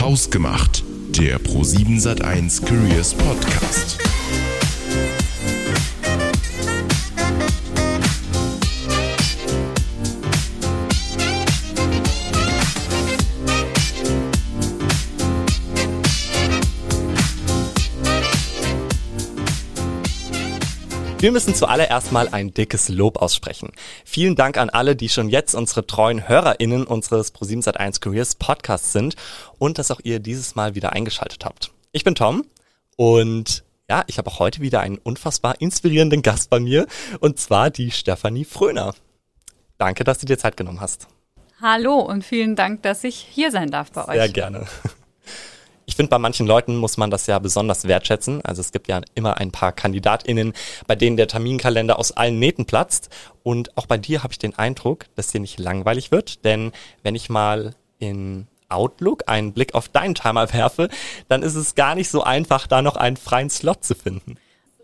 Hausgemacht, der Pro7 Sat1 Careers Podcast. Wir müssen zuallererst mal ein dickes Lob aussprechen. Vielen Dank an alle, die schon jetzt unsere treuen HörerInnen unseres Pro7 Sat1 Careers Podcasts sind und dass auch ihr dieses Mal wieder eingeschaltet habt. Ich bin Tom und ja, ich habe auch heute wieder einen unfassbar inspirierenden Gast bei mir und zwar die Stefanie Fröner. Danke, dass du dir Zeit genommen hast. Hallo und vielen Dank, dass ich hier sein darf bei euch. Sehr gerne. Ich finde, bei manchen Leuten muss man das ja besonders wertschätzen. Also es gibt ja immer ein paar KandidatInnen, bei denen der Terminkalender aus allen Nähten platzt. Und auch bei dir habe ich den Eindruck, dass dir nicht langweilig wird. Denn wenn ich mal in Outlook einen Blick auf deinen Timer werfe, dann ist es gar nicht so einfach, da noch einen freien Slot zu finden.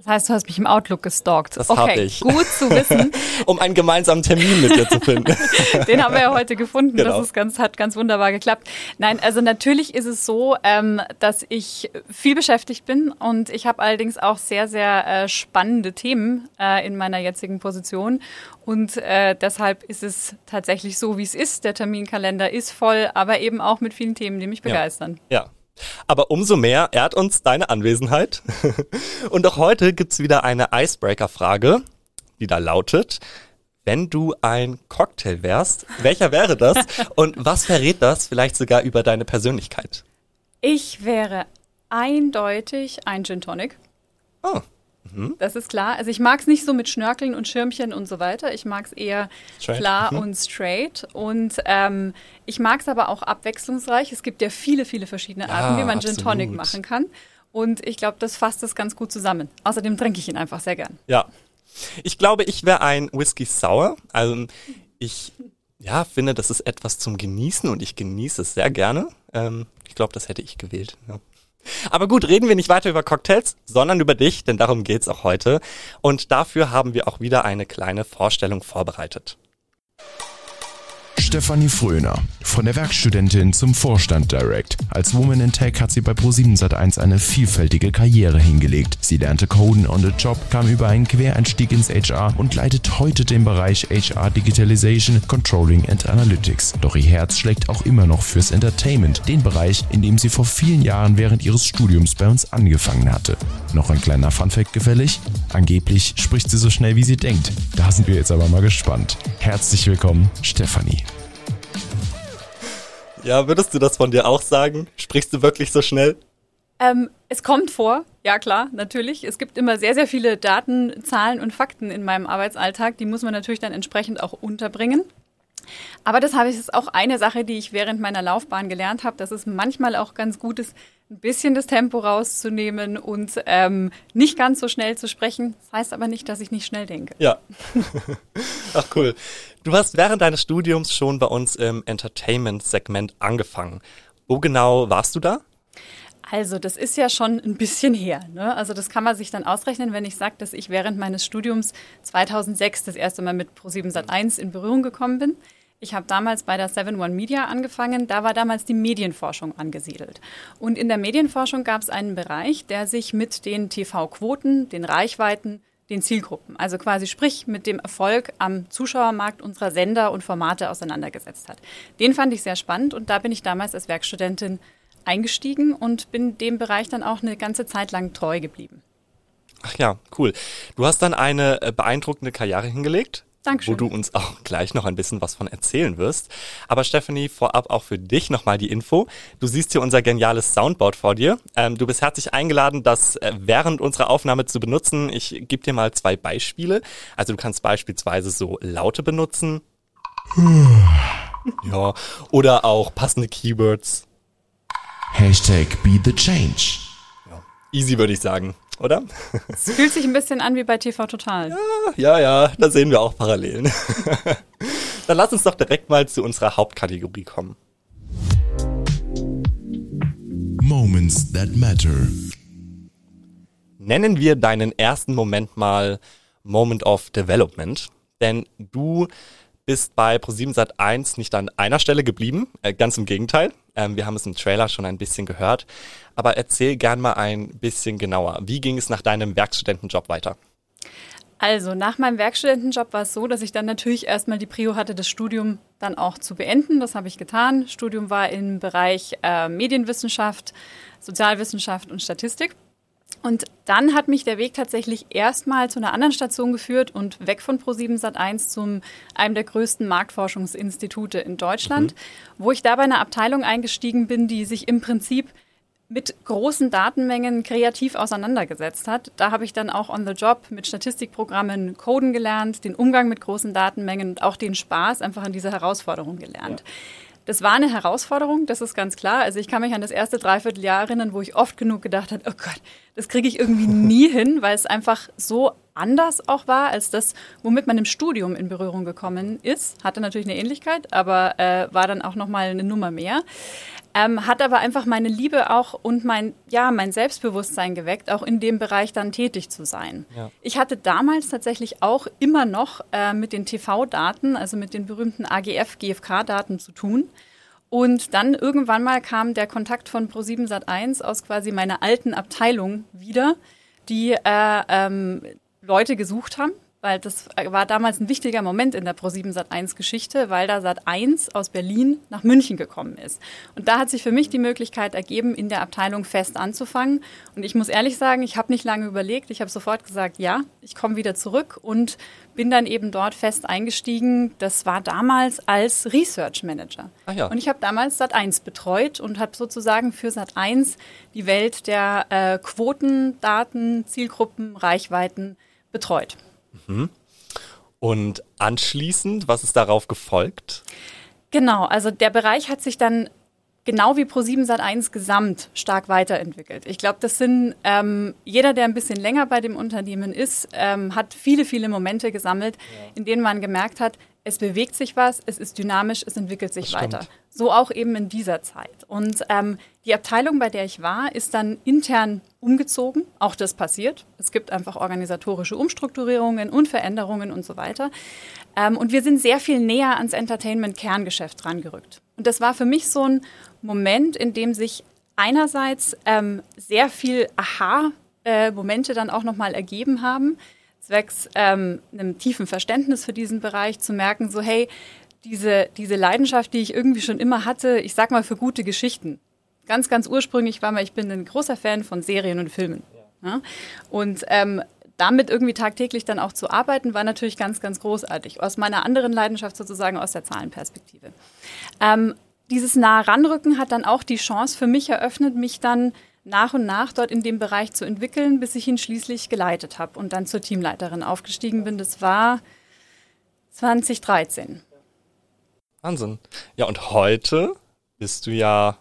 Das heißt, du hast mich im Outlook gestalkt. Das okay, habe ich. Gut zu wissen. um einen gemeinsamen Termin mit dir zu finden. Den haben wir ja heute gefunden. Genau. Das ist ganz, hat ganz wunderbar geklappt. Nein, also natürlich ist es so, ähm, dass ich viel beschäftigt bin und ich habe allerdings auch sehr, sehr äh, spannende Themen äh, in meiner jetzigen Position. Und äh, deshalb ist es tatsächlich so, wie es ist. Der Terminkalender ist voll, aber eben auch mit vielen Themen, die mich begeistern. Ja. Aber umso mehr ehrt uns deine Anwesenheit. Und auch heute gibt's wieder eine Icebreaker-Frage, die da lautet, wenn du ein Cocktail wärst, welcher wäre das? Und was verrät das vielleicht sogar über deine Persönlichkeit? Ich wäre eindeutig ein Gin Tonic. Oh. Das ist klar. Also ich mag es nicht so mit Schnörkeln und Schirmchen und so weiter. Ich mag es eher Straight. klar Mhm. und straight. Und ähm, ich mag es aber auch abwechslungsreich. Es gibt ja viele, viele verschiedene Arten, Ja, wie man Gin absolut. Tonic machen kann. Und ich glaube, das fasst das ganz gut zusammen. Außerdem trinke ich ihn einfach sehr gern. Ja. Ich glaube, ich wäre ein Whisky Sour. Also ich ja, finde, das ist etwas zum Genießen und ich genieße es sehr gerne. Ähm, ich glaube, das hätte ich gewählt. Ja. Aber gut, reden wir nicht weiter über Cocktails, sondern über dich, denn darum geht's auch heute. Und dafür haben wir auch wieder eine kleine Vorstellung vorbereitet. Stefanie Fröner, von der Werkstudentin zum Vorstand direct. Als Woman in Tech hat sie bei Pro7 Sat1 eine vielfältige Karriere hingelegt. Sie lernte Coden on the Job, kam über einen Quereinstieg ins HR und leitet heute den Bereich HR Digitalization, Controlling and Analytics. Doch ihr Herz schlägt auch immer noch fürs Entertainment, den Bereich, in dem sie vor vielen Jahren während ihres Studiums bei uns angefangen hatte. Noch ein kleiner Funfact gefällig? Angeblich spricht sie so schnell, wie sie denkt. Da sind wir jetzt aber mal gespannt. Herzlich willkommen, Stefanie. Ja, würdest du das von dir auch sagen? Sprichst du wirklich so schnell? Ähm, es kommt vor, ja klar, natürlich. Es gibt immer sehr, sehr viele Daten, Zahlen und Fakten in meinem Arbeitsalltag. Die muss man natürlich dann entsprechend auch unterbringen. Aber das habe ich ist auch eine Sache, die ich während meiner Laufbahn gelernt habe, dass es manchmal auch ganz gut ist, ein bisschen das Tempo rauszunehmen und ähm, nicht ganz so schnell zu sprechen. Das heißt aber nicht, dass ich nicht schnell denke. Ja. Ach cool. Du hast während deines Studiums schon bei uns im Entertainment-Segment angefangen. Wo genau warst du da? Also, das ist ja schon ein bisschen her. Ne? Also, das kann man sich dann ausrechnen, wenn ich sage, dass ich während meines Studiums 2006 das erste Mal mit Pro7 Sat1 in Berührung gekommen bin. Ich habe damals bei der 7-One Media angefangen. Da war damals die Medienforschung angesiedelt. Und in der Medienforschung gab es einen Bereich, der sich mit den TV-Quoten, den Reichweiten, den Zielgruppen, also quasi sprich mit dem Erfolg am Zuschauermarkt unserer Sender und Formate auseinandergesetzt hat. Den fand ich sehr spannend und da bin ich damals als Werkstudentin eingestiegen und bin dem Bereich dann auch eine ganze Zeit lang treu geblieben. Ach ja, cool. Du hast dann eine äh, beeindruckende Karriere hingelegt. Dankeschön. Wo du uns auch gleich noch ein bisschen was von erzählen wirst. Aber Stephanie, vorab auch für dich nochmal die Info. Du siehst hier unser geniales Soundboard vor dir. Ähm, du bist herzlich eingeladen, das äh, während unserer Aufnahme zu benutzen. Ich gebe dir mal zwei Beispiele. Also du kannst beispielsweise so Laute benutzen. ja. Oder auch passende Keywords. Hashtag be the change. Easy würde ich sagen, oder? Es fühlt sich ein bisschen an wie bei TV Total. Ja, ja, da sehen wir auch Parallelen. Dann lass uns doch direkt mal zu unserer Hauptkategorie kommen. Moments that matter. Nennen wir deinen ersten Moment mal Moment of Development. Denn du bist bei Pro7 Sat 1 nicht an einer Stelle geblieben, äh, ganz im Gegenteil. Ähm, wir haben es im Trailer schon ein bisschen gehört. Aber erzähl gern mal ein bisschen genauer. Wie ging es nach deinem Werkstudentenjob weiter? Also nach meinem Werkstudentenjob war es so, dass ich dann natürlich erstmal die Prio hatte, das Studium dann auch zu beenden. Das habe ich getan. Studium war im Bereich äh, Medienwissenschaft, Sozialwissenschaft und Statistik. Und dann hat mich der Weg tatsächlich erstmal zu einer anderen Station geführt und weg von Pro7 Sat1 zum einem der größten Marktforschungsinstitute in Deutschland, mhm. wo ich da bei einer Abteilung eingestiegen bin, die sich im Prinzip mit großen Datenmengen kreativ auseinandergesetzt hat. Da habe ich dann auch on the job mit Statistikprogrammen Coden gelernt, den Umgang mit großen Datenmengen und auch den Spaß einfach an dieser Herausforderung gelernt. Ja. Das war eine Herausforderung, das ist ganz klar. Also ich kann mich an das erste Dreivierteljahr erinnern, wo ich oft genug gedacht habe, oh Gott, das kriege ich irgendwie nie hin, weil es einfach so anders auch war als das, womit man im Studium in Berührung gekommen ist. Hatte natürlich eine Ähnlichkeit, aber äh, war dann auch nochmal eine Nummer mehr. Ähm, hat aber einfach meine Liebe auch und mein, ja, mein Selbstbewusstsein geweckt, auch in dem Bereich dann tätig zu sein. Ja. Ich hatte damals tatsächlich auch immer noch äh, mit den TV-Daten, also mit den berühmten AGF, GFK-Daten zu tun. Und dann irgendwann mal kam der Kontakt von Pro7 Sat1 aus quasi meiner alten Abteilung wieder, die äh, ähm, Leute gesucht haben weil das war damals ein wichtiger Moment in der Pro7 Sat1 Geschichte, weil da Sat1 aus Berlin nach München gekommen ist. Und da hat sich für mich die Möglichkeit ergeben, in der Abteilung fest anzufangen. Und ich muss ehrlich sagen, ich habe nicht lange überlegt. Ich habe sofort gesagt, ja, ich komme wieder zurück und bin dann eben dort fest eingestiegen. Das war damals als Research Manager. Ach ja. Und ich habe damals Sat1 betreut und habe sozusagen für Sat1 die Welt der äh, Quoten, Daten, Zielgruppen, Reichweiten betreut. Mhm. Und anschließend, was ist darauf gefolgt? Genau, also der Bereich hat sich dann genau wie Pro7 Sat1 gesamt stark weiterentwickelt. Ich glaube, das sind ähm, jeder, der ein bisschen länger bei dem Unternehmen ist, ähm, hat viele, viele Momente gesammelt, ja. in denen man gemerkt hat, es bewegt sich was, es ist dynamisch, es entwickelt sich weiter. So auch eben in dieser Zeit. Und ähm, die Abteilung, bei der ich war, ist dann intern umgezogen. Auch das passiert. Es gibt einfach organisatorische Umstrukturierungen und Veränderungen und so weiter. Ähm, und wir sind sehr viel näher ans Entertainment-Kerngeschäft rangerückt. Und das war für mich so ein Moment, in dem sich einerseits ähm, sehr viel Aha-Momente äh, dann auch nochmal ergeben haben zwecks ähm, einem tiefen Verständnis für diesen Bereich zu merken, so hey, diese, diese Leidenschaft, die ich irgendwie schon immer hatte, ich sag mal für gute Geschichten. Ganz, ganz ursprünglich war mal, ich bin ein großer Fan von Serien und Filmen. Ja. Ja? Und ähm, damit irgendwie tagtäglich dann auch zu arbeiten, war natürlich ganz, ganz großartig. Aus meiner anderen Leidenschaft sozusagen aus der Zahlenperspektive. Ähm, dieses nahe Ranrücken hat dann auch die Chance für mich eröffnet, mich dann nach und nach dort in dem Bereich zu entwickeln, bis ich ihn schließlich geleitet habe und dann zur Teamleiterin aufgestiegen bin. Das war 2013. Wahnsinn. Ja, und heute bist du ja,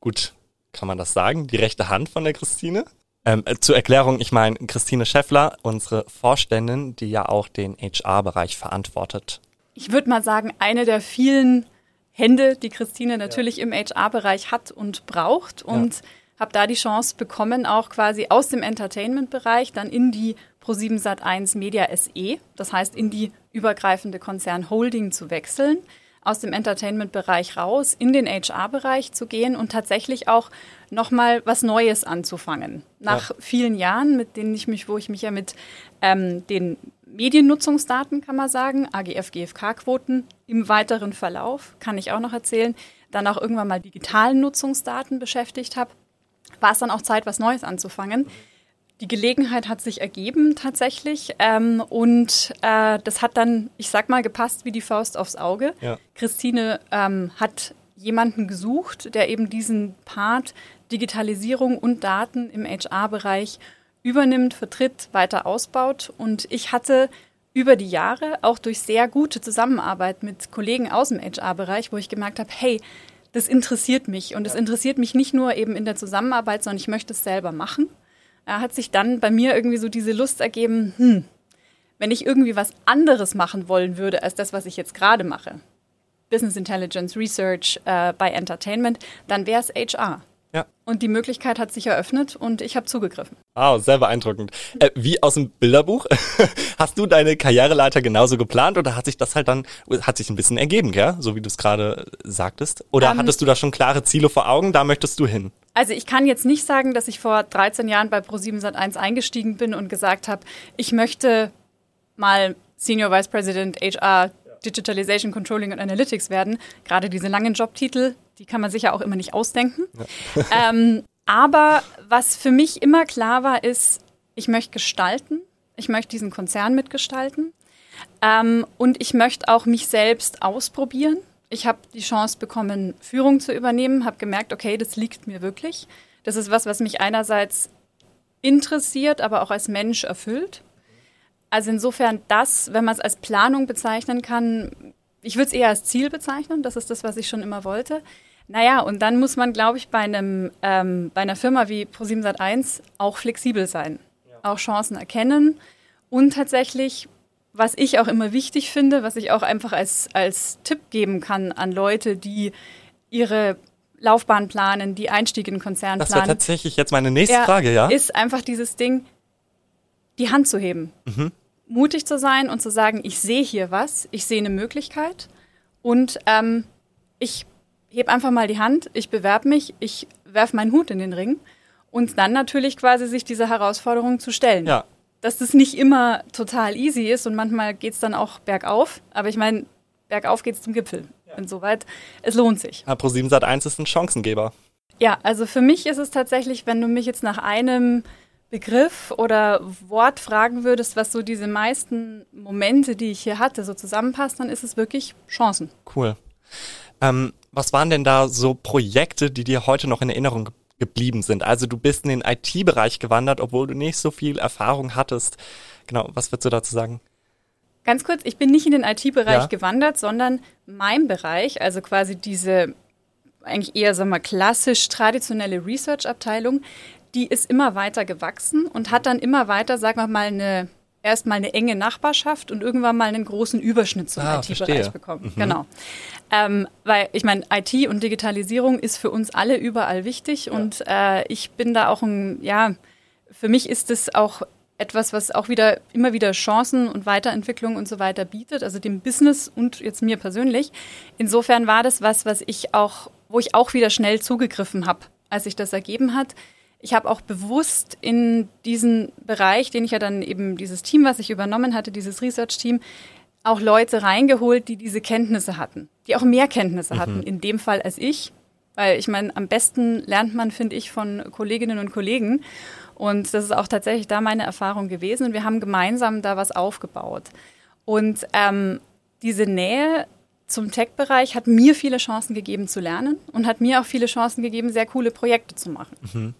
gut, kann man das sagen, die rechte Hand von der Christine? Ähm, äh, zur Erklärung, ich meine Christine Scheffler, unsere Vorständin, die ja auch den HR-Bereich verantwortet. Ich würde mal sagen, eine der vielen Hände, die Christine natürlich ja. im HR-Bereich hat und braucht. Und ja habe da die Chance bekommen, auch quasi aus dem Entertainment-Bereich dann in die Pro7 Sat1 Media SE, das heißt in die übergreifende Konzern Holding zu wechseln, aus dem Entertainment-Bereich raus, in den HR-Bereich zu gehen und tatsächlich auch nochmal was Neues anzufangen. Nach ja. vielen Jahren, mit denen ich mich, wo ich mich ja mit ähm, den Mediennutzungsdaten, kann man sagen, AGF, GFK-Quoten im weiteren Verlauf, kann ich auch noch erzählen, dann auch irgendwann mal digitalen Nutzungsdaten beschäftigt habe war es dann auch Zeit, was Neues anzufangen. Die Gelegenheit hat sich ergeben tatsächlich ähm, und äh, das hat dann, ich sag mal, gepasst wie die Faust aufs Auge. Ja. Christine ähm, hat jemanden gesucht, der eben diesen Part Digitalisierung und Daten im HR-Bereich übernimmt, vertritt, weiter ausbaut. Und ich hatte über die Jahre auch durch sehr gute Zusammenarbeit mit Kollegen aus dem HR-Bereich, wo ich gemerkt habe, hey, das interessiert mich. Und es interessiert mich nicht nur eben in der Zusammenarbeit, sondern ich möchte es selber machen. Da hat sich dann bei mir irgendwie so diese Lust ergeben, hm, wenn ich irgendwie was anderes machen wollen würde als das, was ich jetzt gerade mache, Business Intelligence, Research äh, bei Entertainment, dann wäre es HR. Ja. Und die Möglichkeit hat sich eröffnet und ich habe zugegriffen. Wow, sehr beeindruckend. Äh, wie aus dem Bilderbuch. Hast du deine Karriereleiter genauso geplant oder hat sich das halt dann, hat sich ein bisschen ergeben, gell? So wie du es gerade sagtest? Oder um, ähm, hattest du da schon klare Ziele vor Augen? Da möchtest du hin? Also ich kann jetzt nicht sagen, dass ich vor 13 Jahren bei Pro7 Sat1 eingestiegen bin und gesagt habe, ich möchte mal Senior Vice President HR Digitalization, Controlling und Analytics werden. Gerade diese langen Jobtitel, die kann man sich ja auch immer nicht ausdenken. Ja. ähm, aber was für mich immer klar war, ist, ich möchte gestalten. Ich möchte diesen Konzern mitgestalten. Ähm, und ich möchte auch mich selbst ausprobieren. Ich habe die Chance bekommen, Führung zu übernehmen, habe gemerkt, okay, das liegt mir wirklich. Das ist was, was mich einerseits interessiert, aber auch als Mensch erfüllt. Also insofern das, wenn man es als Planung bezeichnen kann, ich würde es eher als Ziel bezeichnen, das ist das, was ich schon immer wollte. Naja, und dann muss man, glaube ich, bei, einem, ähm, bei einer Firma wie Pro7 auch flexibel sein, ja. auch Chancen erkennen und tatsächlich, was ich auch immer wichtig finde, was ich auch einfach als, als Tipp geben kann an Leute, die ihre Laufbahn planen, die Einstieg in Konzern das planen. Das wäre tatsächlich jetzt meine nächste Frage, ja? Ist einfach dieses Ding, die Hand zu heben. Mhm mutig zu sein und zu sagen, ich sehe hier was, ich sehe eine Möglichkeit und ähm, ich hebe einfach mal die Hand, ich bewerbe mich, ich werfe meinen Hut in den Ring und dann natürlich quasi sich dieser Herausforderung zu stellen. Ja. Dass das nicht immer total easy ist und manchmal geht es dann auch bergauf, aber ich meine, bergauf geht es zum Gipfel. Ja. Insoweit, es lohnt sich. Ja, Pro7 Sat1 ist ein Chancengeber. Ja, also für mich ist es tatsächlich, wenn du mich jetzt nach einem Begriff oder Wort fragen würdest, was so diese meisten Momente, die ich hier hatte, so zusammenpasst, dann ist es wirklich Chancen. Cool. Ähm, was waren denn da so Projekte, die dir heute noch in Erinnerung geblieben sind? Also du bist in den IT-Bereich gewandert, obwohl du nicht so viel Erfahrung hattest. Genau, was würdest du dazu sagen? Ganz kurz, ich bin nicht in den IT-Bereich ja. gewandert, sondern mein Bereich, also quasi diese eigentlich eher, sagen wir, klassisch traditionelle Research-Abteilung, die ist immer weiter gewachsen und hat dann immer weiter, sagen wir mal, eine erstmal eine enge Nachbarschaft und irgendwann mal einen großen Überschnitt zum ah, IT-Bereich bekommen. Mhm. Genau. Ähm, weil ich meine, IT und Digitalisierung ist für uns alle überall wichtig ja. und äh, ich bin da auch ein, ja, für mich ist es auch etwas, was auch wieder immer wieder Chancen und Weiterentwicklung und so weiter bietet, also dem Business und jetzt mir persönlich. Insofern war das was, was ich auch, wo ich auch wieder schnell zugegriffen habe, als sich das ergeben hat ich habe auch bewusst in diesen Bereich, den ich ja dann eben dieses Team, was ich übernommen hatte, dieses Research-Team, auch Leute reingeholt, die diese Kenntnisse hatten, die auch mehr Kenntnisse mhm. hatten, in dem Fall als ich. Weil ich meine, am besten lernt man, finde ich, von Kolleginnen und Kollegen. Und das ist auch tatsächlich da meine Erfahrung gewesen. Und wir haben gemeinsam da was aufgebaut. Und ähm, diese Nähe zum Tech-Bereich hat mir viele Chancen gegeben zu lernen und hat mir auch viele Chancen gegeben, sehr coole Projekte zu machen. Mhm.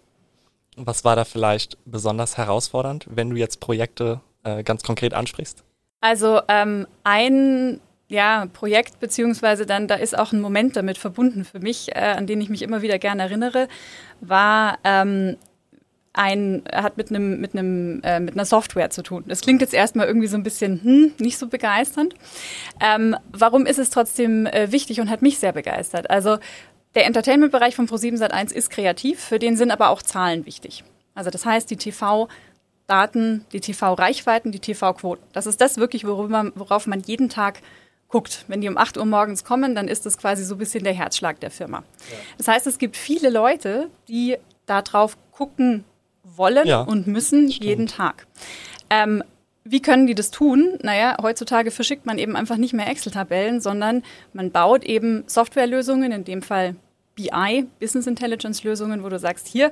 Was war da vielleicht besonders herausfordernd, wenn du jetzt Projekte äh, ganz konkret ansprichst? Also ähm, ein ja, Projekt, beziehungsweise dann, da ist auch ein Moment damit verbunden für mich, äh, an den ich mich immer wieder gerne erinnere, war ähm, ein, hat mit einem, mit einem, äh, mit einer Software zu tun. Das klingt jetzt erstmal irgendwie so ein bisschen, hm, nicht so begeisternd. Ähm, warum ist es trotzdem äh, wichtig und hat mich sehr begeistert? Also der Entertainment-Bereich von Pro7 Sat1 ist kreativ, für den sind aber auch Zahlen wichtig. Also das heißt, die TV-Daten, die TV-Reichweiten, die TV-Quoten. Das ist das wirklich, worauf man jeden Tag guckt. Wenn die um 8 Uhr morgens kommen, dann ist das quasi so ein bisschen der Herzschlag der Firma. Ja. Das heißt, es gibt viele Leute, die darauf gucken wollen ja, und müssen jeden Tag. Ähm, wie können die das tun? Naja, heutzutage verschickt man eben einfach nicht mehr Excel-Tabellen, sondern man baut eben Softwarelösungen, in dem Fall BI, Business Intelligence Lösungen, wo du sagst, hier,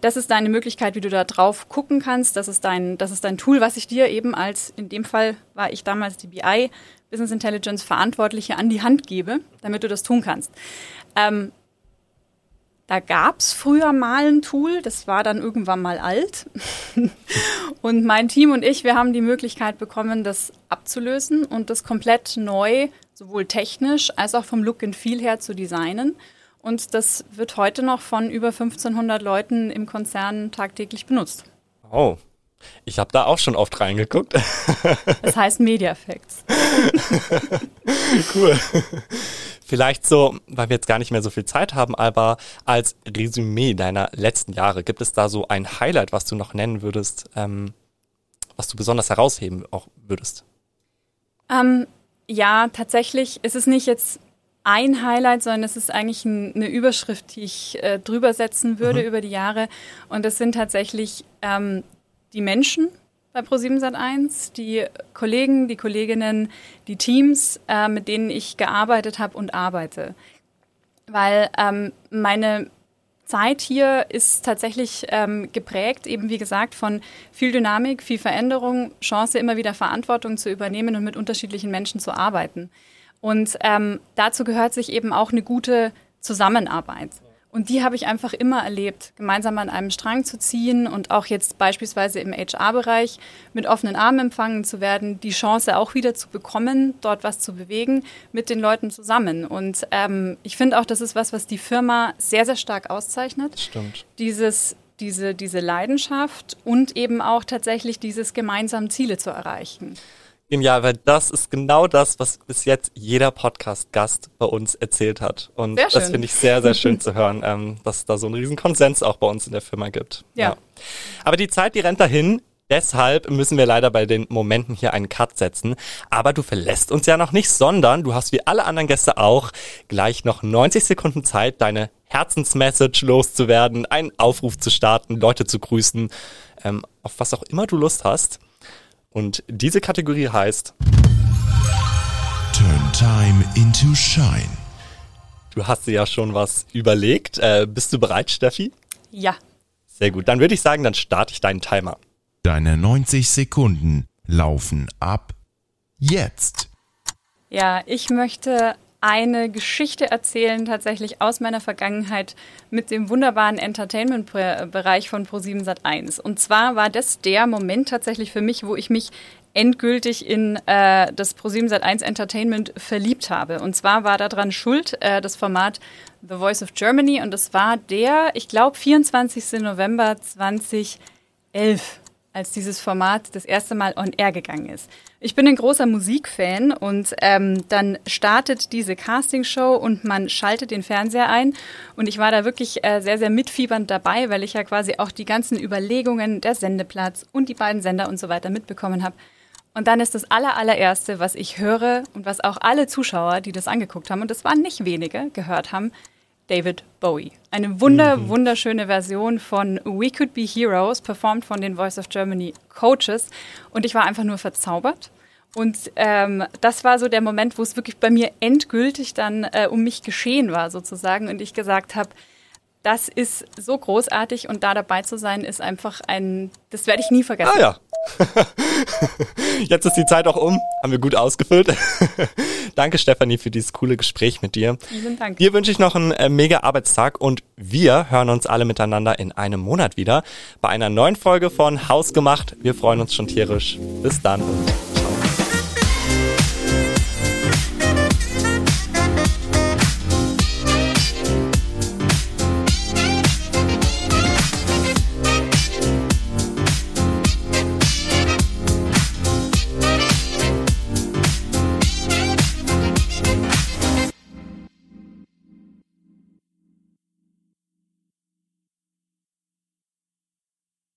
das ist deine Möglichkeit, wie du da drauf gucken kannst. Das ist dein, das ist dein Tool, was ich dir eben als, in dem Fall war ich damals die BI, Business Intelligence Verantwortliche an die Hand gebe, damit du das tun kannst. Ähm, da gab es früher mal ein Tool, das war dann irgendwann mal alt. und mein Team und ich, wir haben die Möglichkeit bekommen, das abzulösen und das komplett neu, sowohl technisch als auch vom Look and Feel her zu designen. Und das wird heute noch von über 1500 Leuten im Konzern tagtäglich benutzt. Oh, ich habe da auch schon oft reingeguckt. Das heißt Media Effects. cool. Vielleicht so, weil wir jetzt gar nicht mehr so viel Zeit haben, aber als Resümee deiner letzten Jahre, gibt es da so ein Highlight, was du noch nennen würdest, ähm, was du besonders herausheben auch würdest? Ähm, ja, tatsächlich ist es nicht jetzt ein Highlight, sondern es ist eigentlich ein, eine Überschrift, die ich äh, drüber setzen würde mhm. über die Jahre. Und das sind tatsächlich ähm, die Menschen bei Pro7 Sat1, die Kollegen, die Kolleginnen, die Teams, äh, mit denen ich gearbeitet habe und arbeite. Weil ähm, meine Zeit hier ist tatsächlich ähm, geprägt, eben wie gesagt, von viel Dynamik, viel Veränderung, Chance, immer wieder Verantwortung zu übernehmen und mit unterschiedlichen Menschen zu arbeiten. Und ähm, dazu gehört sich eben auch eine gute Zusammenarbeit. Und die habe ich einfach immer erlebt, gemeinsam an einem Strang zu ziehen und auch jetzt beispielsweise im HR-Bereich mit offenen Armen empfangen zu werden, die Chance auch wieder zu bekommen, dort was zu bewegen mit den Leuten zusammen. Und ähm, ich finde auch, das ist was, was die Firma sehr, sehr stark auszeichnet. Stimmt. Dieses diese, diese Leidenschaft und eben auch tatsächlich dieses gemeinsam Ziele zu erreichen. Genial, weil das ist genau das, was bis jetzt jeder Podcast-Gast bei uns erzählt hat. Und das finde ich sehr, sehr schön zu hören, ähm, dass es da so einen riesen Konsens auch bei uns in der Firma gibt. Ja. ja. Aber die Zeit, die rennt dahin. Deshalb müssen wir leider bei den Momenten hier einen Cut setzen. Aber du verlässt uns ja noch nicht, sondern du hast wie alle anderen Gäste auch gleich noch 90 Sekunden Zeit, deine Herzensmessage loszuwerden, einen Aufruf zu starten, Leute zu grüßen, ähm, auf was auch immer du Lust hast. Und diese Kategorie heißt Turn Time into Shine. Du hast dir ja schon was überlegt. Äh, bist du bereit, Steffi? Ja. Sehr gut. Dann würde ich sagen, dann starte ich deinen Timer. Deine 90 Sekunden laufen ab jetzt. Ja, ich möchte eine Geschichte erzählen, tatsächlich aus meiner Vergangenheit mit dem wunderbaren Entertainment-Bereich von Pro7 Sat1. Und zwar war das der Moment tatsächlich für mich, wo ich mich endgültig in äh, das Pro7 Sat1 Entertainment verliebt habe. Und zwar war daran schuld äh, das Format The Voice of Germany und das war der, ich glaube, 24. November 2011 als dieses Format das erste Mal on air gegangen ist. Ich bin ein großer Musikfan und ähm, dann startet diese Castingshow und man schaltet den Fernseher ein und ich war da wirklich äh, sehr, sehr mitfiebernd dabei, weil ich ja quasi auch die ganzen Überlegungen, der Sendeplatz und die beiden Sender und so weiter mitbekommen habe. Und dann ist das aller, allererste, was ich höre und was auch alle Zuschauer, die das angeguckt haben, und das waren nicht wenige, gehört haben, David Bowie. Eine wunder, mhm. wunderschöne Version von We Could Be Heroes, performt von den Voice of Germany Coaches. Und ich war einfach nur verzaubert. Und ähm, das war so der Moment, wo es wirklich bei mir endgültig dann äh, um mich geschehen war, sozusagen. Und ich gesagt habe, das ist so großartig und da dabei zu sein, ist einfach ein, das werde ich nie vergessen. Ah ja. Jetzt ist die Zeit auch um, haben wir gut ausgefüllt. Danke Stefanie für dieses coole Gespräch mit dir. Vielen Dank. Dir wünsche ich noch einen äh, mega Arbeitstag und wir hören uns alle miteinander in einem Monat wieder bei einer neuen Folge von Hausgemacht. Wir freuen uns schon tierisch. Bis dann